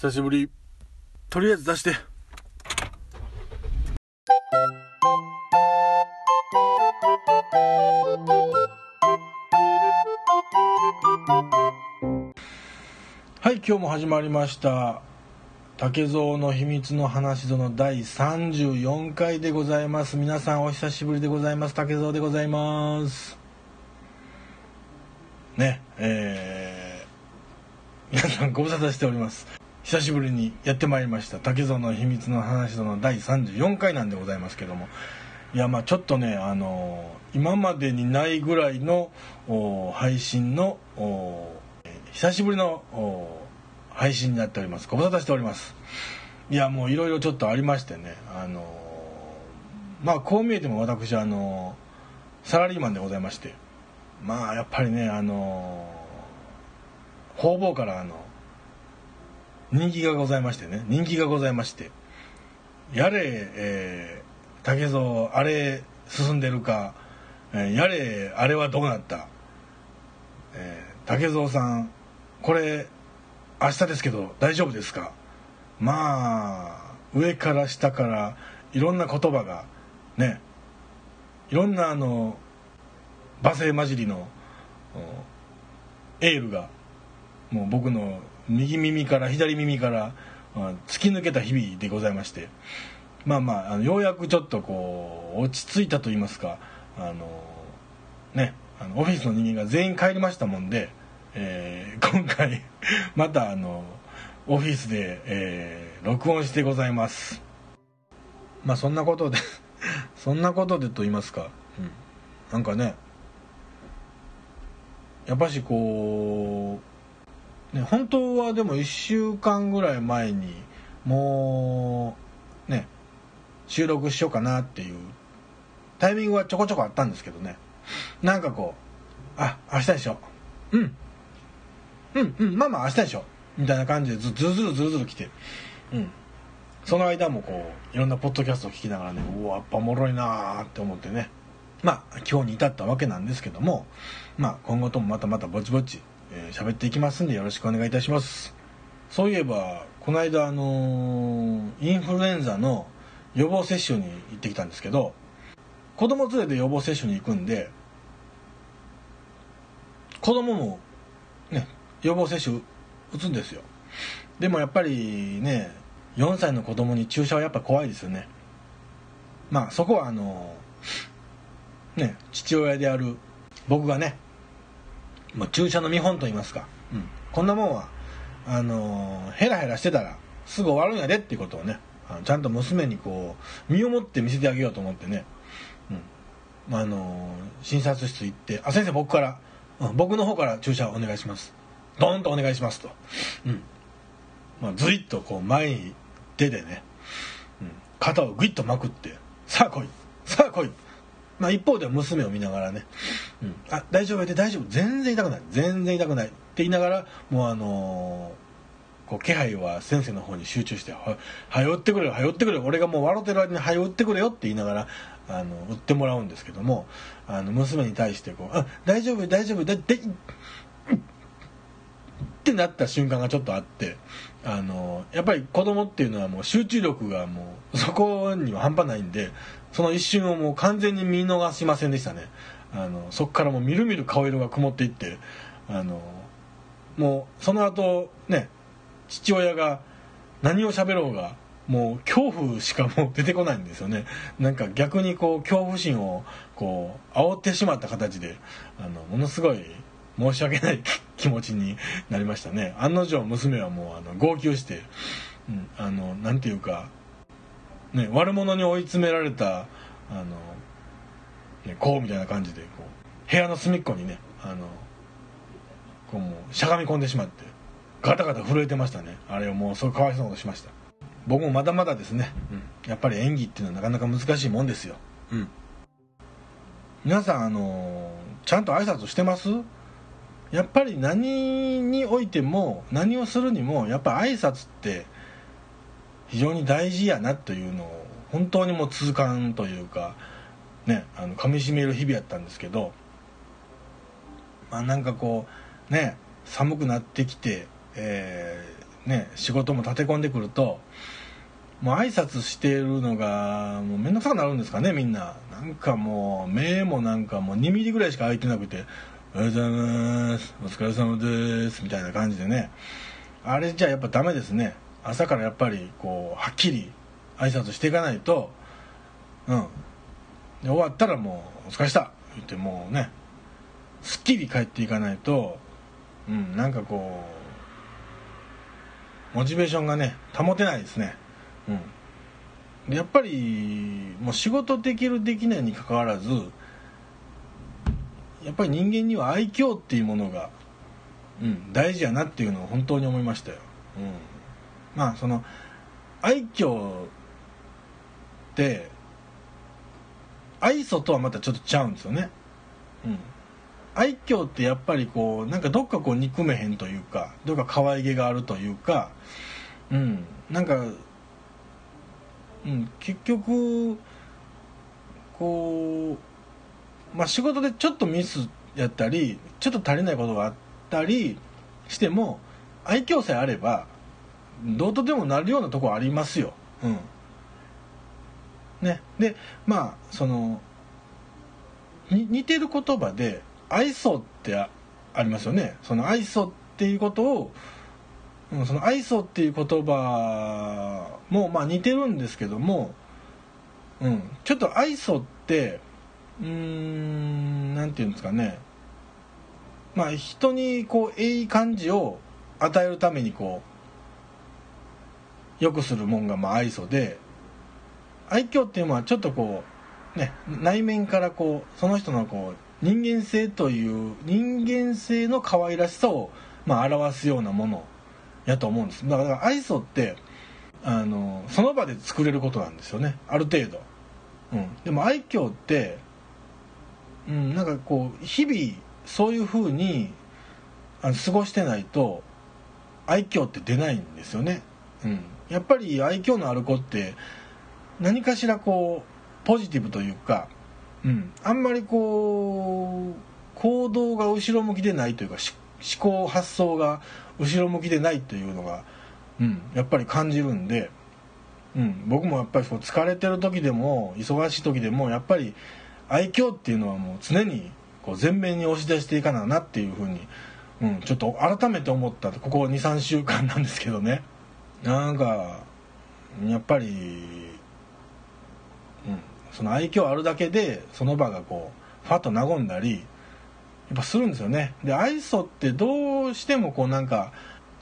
久しぶり。とりあえず出して。はい今日も始まりました。竹蔵の秘密の話ぞの第34回でございます。皆さんお久しぶりでございます。竹蔵でございます。ねえー、皆さんご無沙汰しております。久しぶりにやってまいりました。竹蔵の秘密の話の第34回なんでございますけども。いやまあちょっとねあの今までにないぐらいの配信の久しぶりの配信になっております。ご無沙汰しております。いやもういろいろちょっとありましてねあのまあこう見えても私あのサラリーマンでございまして。まあやっぱりねあの方々からあの人気がございましてね。人気がございまして。やれ、えー、竹蔵あれ進んでるか、えー、やれあれはどうなった、えー、竹蔵さんこれ明日ですけど大丈夫ですか？まあ上から下からいろんな言葉がね。いろんなあの罵声混じりのエールがもう僕の右耳から左耳から突き抜けた日々でございまして。まあまああのようやくちょっとこう落ち着いたと言いますかあのねあのオフィスの人間が全員帰りましたもんでえー、今回またあのオフィスで、えー、録音してございます。まあそんなことで そんなことでと言いますか、うん、なんかねやっぱしこうね本当はでも1週間ぐらい前にもうね収録しようかなっていうタイミングはちょこちょこあったんですけどね。なんかこうあ明日でしょ。うん。うんうんまあまあ明日でしょ。みたいな感じでずずるずるずるずる来て。うん。その間もこういろんなポッドキャストを聞きながらねうわやっぱおもろいなーって思ってね。まあ今日に至ったわけなんですけども。まあ今後ともまたまたぼちぼち、えー、っていきますんでよろしくお願いいたします。そういえばこの間あのー、インフルエンザの予防接種に行ってきたんですけど子供連れで予防接種に行くんで子供もね予防接種打つんですよ。でもやっぱりね4歳の子供に注射はやっぱ怖いですよね。まあそこはあのね父親である僕がねもう注射の見本と言いますか、うん、こんなもんはあのヘラヘラしてたらすぐ終わるんやでっていうことをねあのちゃんと娘にこう身をもって見せてあげようと思ってね、うん。あの診察室行って「あ先生僕から、うん、僕の方から注射お願いします」ドーンとお願いしますと、うん。まあ、ずいっとこう前に出てね、うん、肩をグイッとまくってさあ来い。さあ来い。まあ、一方では娘を見ながらね「うん、あ大丈夫やで大丈夫。全然痛くない。全然痛くない」って言いながらもうあのー、こう気配は先生の方に集中して「ははよってくれよはよってくれよ。俺がもう笑ってる間にはよってくれよ」って言いながらあの売ってもらうんですけどもあの娘に対してこう「あ大丈夫大丈夫。だってってなった瞬間がちょっとあってあのやっぱり子供っていうのはもう集中力がもうそこには半端ないんでその一瞬をもう完全に見逃しませんでしたね。あのそこからもうみるみる顔色が曇っていってあのもうその後ね父親が何を喋ろうがもう恐怖しかもう出てこないんですよね。なんか逆にこう恐怖心をこう煽ってしまった形であのものすごい申し訳ない気持ちになりましたね。案の定娘はもうあの号泣して、うん、あのなんていうか、ね、悪者に追い詰められたあの、ね、こうみたいな感じでこう部屋の隅っこにねあのこうもうしゃがみ込んでしまってガタガタ震えてましたね。あれをもうそうかわいそうなことしました。僕もまだまだですね、うん、やっぱり演技っていうのはなかなか難しいもんですよ。うん。皆さんあのちゃんと挨拶してます？やっぱり何においても何をするにもやっぱ挨拶って非常に大事やなというのを本当にもう痛感というかねあの噛みしめる日々やったんですけどまあなんかこうね寒くなってきて、えー、ね仕事も立て込んでくるともう挨拶してるのがもう面倒くさくなるんですかねみんな。なんかもう目もなんかもう2ミリぐらいしか開いてなくて「おはようございます。お疲れ様です」みたいな感じでね。あれじゃやっぱダメですね。朝からやっぱりこうはっきり挨拶していかないと。うん。で終わったらもう「お疲れした」言ってもうね。すっきり帰っていかないと。うん。なんかこうモチベーションがね保てないですね。うん。やっぱりもう仕事できるできないにかかわらずやっぱり人間には愛嬌っていうものが、うん、大事やなっていうのを本当に思いましたよ、うん、まあその愛嬌って愛想とはまたちょっとちゃうんですよね、うん、愛嬌ってやっぱりこうなんかどっかこう憎めへんというかどっか可愛げがあるというかうん。なんか、うん、結局こうまあ仕事でちょっとミスやったりちょっと足りないことがあったりしても愛嬌さえあればどうとでもなるようなとこありますよ。うん。ね。でまあその似てる言葉で愛想ってありますよね。その愛想っていうことを、うん、その愛想っていう言葉もまあ似てるんですけども、うん、ちょっと愛想ってうーんなんていうんですかね。まあ人にこういい感じを与えるためにこうよくするもんがまあ愛想で愛嬌っていうのはちょっとこうね内面からこうその人のこう人間性という人間性の可愛らしさを、まあ、表すようなものやと思うんです。だから愛想ってあのその場で作れることなんですよね。ある程度、うん、でも愛嬌って、うん、なんかこう日々そういうふうにあの過ごしてないと愛嬌って出ないんですよね、うん、やっぱり愛嬌のある子って何かしらこうポジティブというか、うん、あんまりこう行動が後ろ向きでないというか思考発想が後ろ向きでないというのが、うん、やっぱり感じるんで、うん、僕もやっぱりこう疲れてる時でも忙しい時でもやっぱり愛嬌っていうのはもう常にこう前面に押し出していかななっていうふうに、うん、ちょっと改めて思ったここ23週間なんですけどね。なんかやっぱりうん、その愛嬌あるだけでその場がこうファッと和んだりやっぱするんですよね。で愛想ってどうしてもこうなんか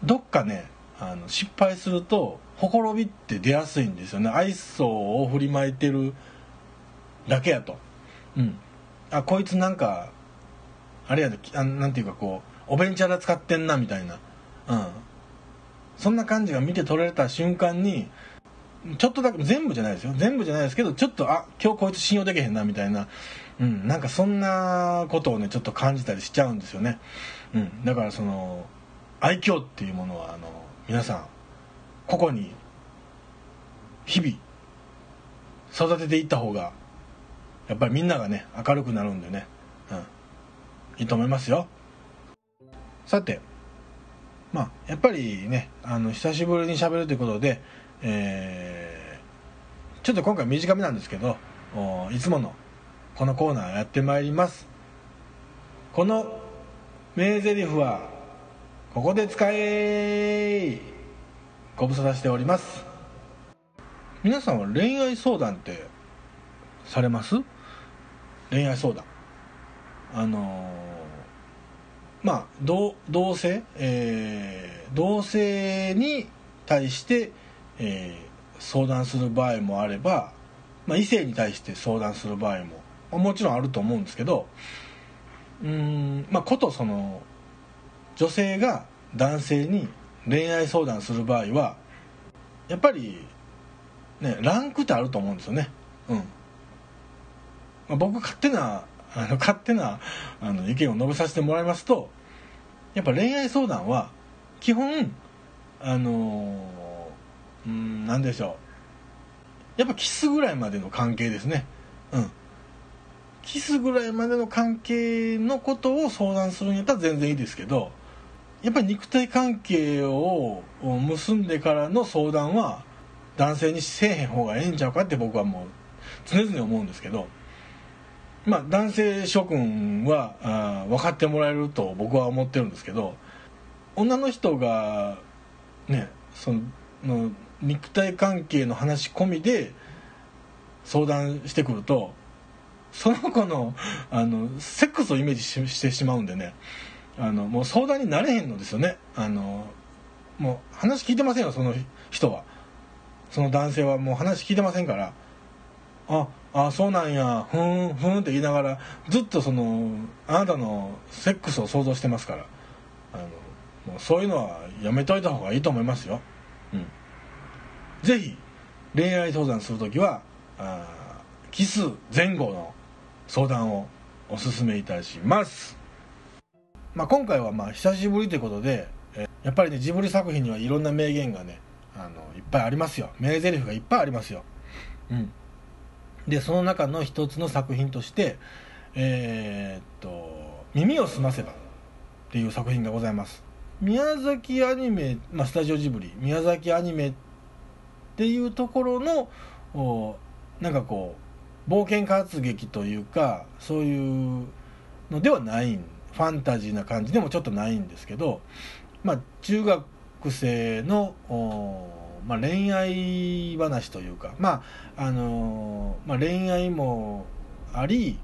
どっかねあの失敗するとほころびって出やすいんですよね。愛想を振りまいてるだけやと。うん。あこいつなんかあれやであなんていうかこうおべんちゃら使ってんなみたいな。うん。そんな感じが見て取られた瞬間にちょっとだけ全部じゃないですよ。全部じゃないですけどちょっとあ今日こいつ信用できへんなみたいな、うん、なんかそんなことをねちょっと感じたりしちゃうんですよね、うん、だからその愛嬌っていうものはあの皆さん個々に日々育てていった方がやっぱりみんながね明るくなるんでね、うん、いいと思いますよ。さてまあやっぱりねあの久しぶりにしゃべるということでえー、ちょっと今回短めなんですけどいつものこのコーナーやってまいります。この名台詞はここで使えご無沙汰しております。皆さんは恋愛相談ってされます？恋愛相談。あの、まあ同同性、えー、同性に対してえー、相談する場合もあれば、まあ、異性に対して相談する場合も、まあ、もちろんあると思うんですけどうんまあことその女性が男性に恋愛相談する場合はやっぱりねランクってあると思うんですよね。うん、まあ、僕勝手な あの勝手なあの意見を述べさせてもらいますとやっぱ恋愛相談は基本あのーうん何でしょう。やっぱキスぐらいまでの関係ですね。うん。キスぐらいまでの関係のことを相談するんやったら全然いいですけどやっぱり肉体関係を結んでからの相談は男性にせえへん方がええんちゃうかって僕はもう常々思うんですけどまあ男性諸君はあ分かってもらえると僕は思ってるんですけど女の人がねその肉体関係の話込みで相談してくるとその子のあのセックスをイメージししてしまうんでねあのもう相談になれへんのですよね。あのもう話聞いてませんよその人は。その男性はもう話聞いてませんから。ああそうなんや。ふんふんって言いながらずっとそのあなたのセックスを想像してますから。あのもうそういうのはやめといた方がいいと思いますよ。うん。ぜひ恋愛相談する時はあキス前後の相談をおすすめいたします。まあ、今回はまあ久しぶりということで、えやっぱりねジブリ作品にはいろんな名言がねあのいっぱいありますよ。名台詞がいっぱいありますよ、うん、でその中の一つの作品としてえー、っと「耳をすませば」っていう作品がございます。宮崎アニメ、まあ、スタジオジブリ宮崎アニメっていうところのおなんかこう冒険活劇というかそういうのではないファンタジーな感じでもちょっとないんですけど、まあ、中学生の、まあ、恋愛話というか、まああのまあ、恋愛もあり、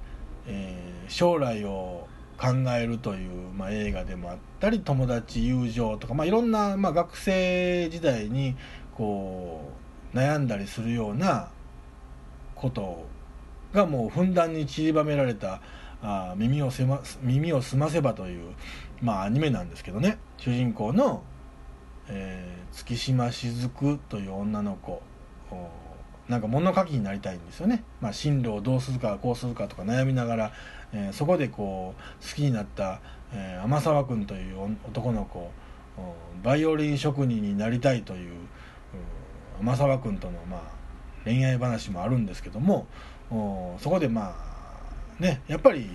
えー、将来を考えるという、まあ、映画でもあったり友達友情とか、まあ、いろんな、まあ、学生時代にこう悩んだりするようなことがもうふんだんに散りばめられたあ耳をせ、ま、耳をすませばという、まあ、アニメなんですけどね。主人公の、えー、月島雫という女の子なんか物書きになりたいんですよね、まあ、進路をどうするかこうするかとか悩みながら、えー、そこでこう好きになった、えー、天沢君という男の子バイオリン職人になりたいという天沢君との、まあ、恋愛話もあるんですけどもそこでまあねやっぱり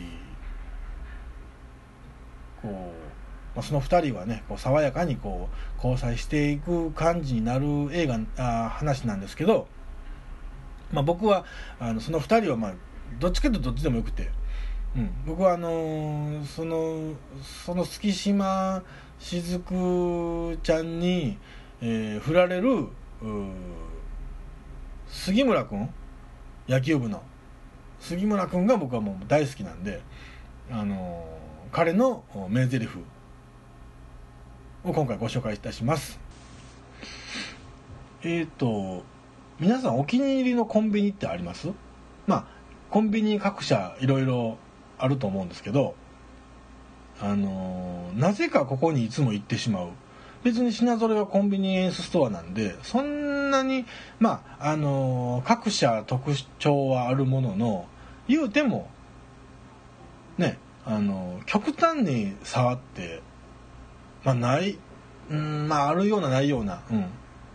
こう、まあ、その2人はねこう爽やかにこう交際していく感じになる映画あ話なんですけど、まあ、僕はあのその2人はまあどっちかというとどっちでもよくて、うん、僕はあのー、そのその月島雫ちゃんに、えー、振られる杉村君野球部の。杉村君が僕はもう大好きなんで、あのー、彼の名台詞。を今回ご紹介いたします。えっ、ー、と皆さんお気に入りのコンビニってあります？まあコンビニ各社いろいろあると思うんですけどあの、なぜかここにいつも行ってしまう。別に品揃えはコンビニエンスストアなんでそんなにまああの、各社特徴はあるものの言うてもねあの、極端に差ってまあないうんまああるようなないような。うん。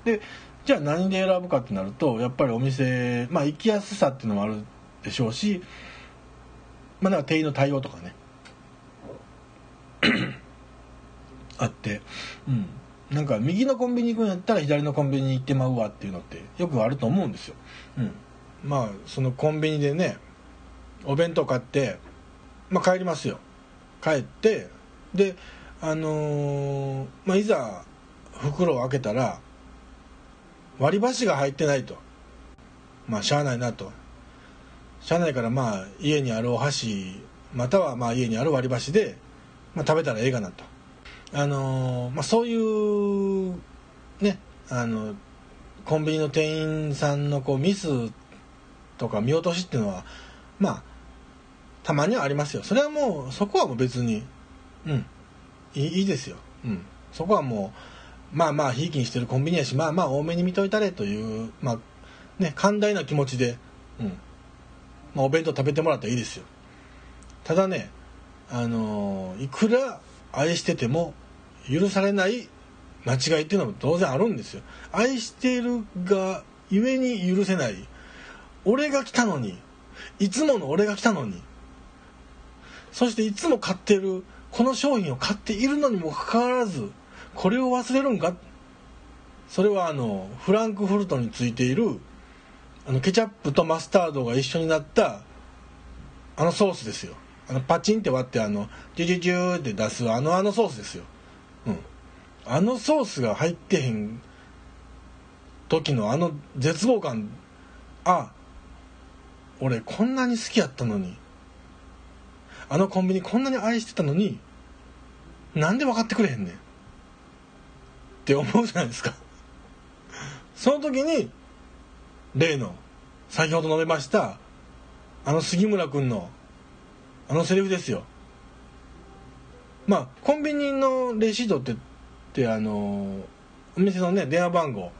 でじゃあ何で選ぶかってなるとやっぱりお店まあ行きやすさっていうのもあるでしょうしまあなんか店員の対応とかね。あって、うん、なんか右のコンビニ行くんやったら左のコンビニに行ってまうわっていうのってよくあると思うんですよ。うん、まあそのコンビニでねお弁当買って、まあ、帰りますよ。帰ってであのー、まあ、いざ袋を開けたら割り箸が入ってないと。まあしゃあないなと。しゃあないからまあ家にあるお箸またはまあ家にある割り箸で、まあ、食べたらええかなと。あのまあ、そういうねあのコンビニの店員さんのこうミスとか見落としっていうのはまあたまにはありますよ。それはもうそこはもう別にうん。いいいいですよ、うん、そこはもうまあまあひいきにしてるコンビニやしまあまあ多めに見といたれというまあね寛大な気持ちで、うん。まあ、お弁当食べてもらったらいいですよ。ただねあのいくら愛してても許されない間違いっていうのも当然あるんですよ。愛しているがゆえに許せない。俺が来たのにいつもの俺が来たのにそしていつも買ってるこの商品を買っているのにもかかわらずこれを忘れるんか？それはあのフランクフルトについているあのケチャップとマスタードが一緒になったあのソースですよ。あのパチンって割ってあのジュジュジューって出すあのあのソースですよ。うん。あのソースが入ってへん時のあの絶望感。あ俺こんなに好きやったのに。あのコンビニこんなに愛してたのになんで分かってくれへんねん。って思うじゃないですか。その時に例の先ほど述べましたあの杉村君のあのセリフですよ。まあコンビニのレシートってってあのお店のね電話番号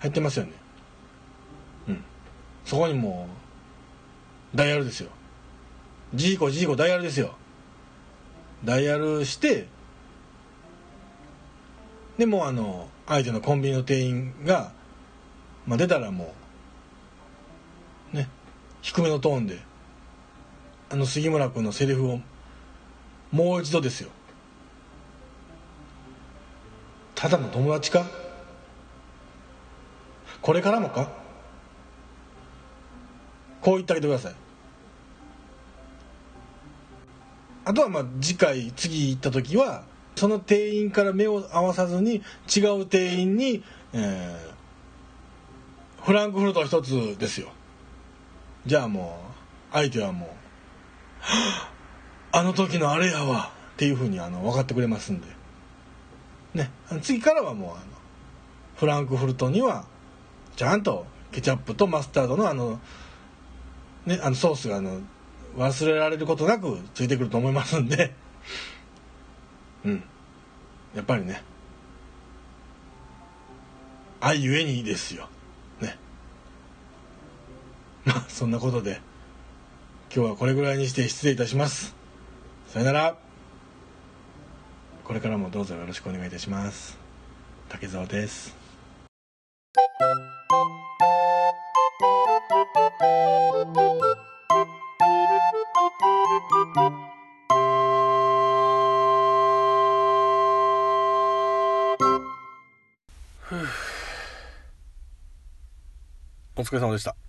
入ってますよね。うん。そこにもダイヤルですよ。ジーコジーコダイヤルですよ。ダイヤルしてでもあの相手のコンビニの店員が、まあ、出たらもうね低めのトーンであの杉村君のセリフをもう一度ですよ。ただの友達か？これからもか？こう言ってあげてください。あとはまあ次回次行った時はその店員から目を合わさずに違う店員に、えー、フランクフルト一つですよ。じゃあもう相手はもう「あの時のあれやわ」っていうふうにあの分かってくれますんで。ね次からはもうあのフランクフルトにはちゃんとケチャップとマスタードのあの,、ね、あのソースがあの忘れられることなくついてくると思いますんで。うん。やっぱりね。愛ゆえにですよ。ね。まあそんなことで今日はこれぐらいにして失礼いたします。さよなら。これからもどうぞよろしくお願いいたします。竹澤です。お疲れ様でした。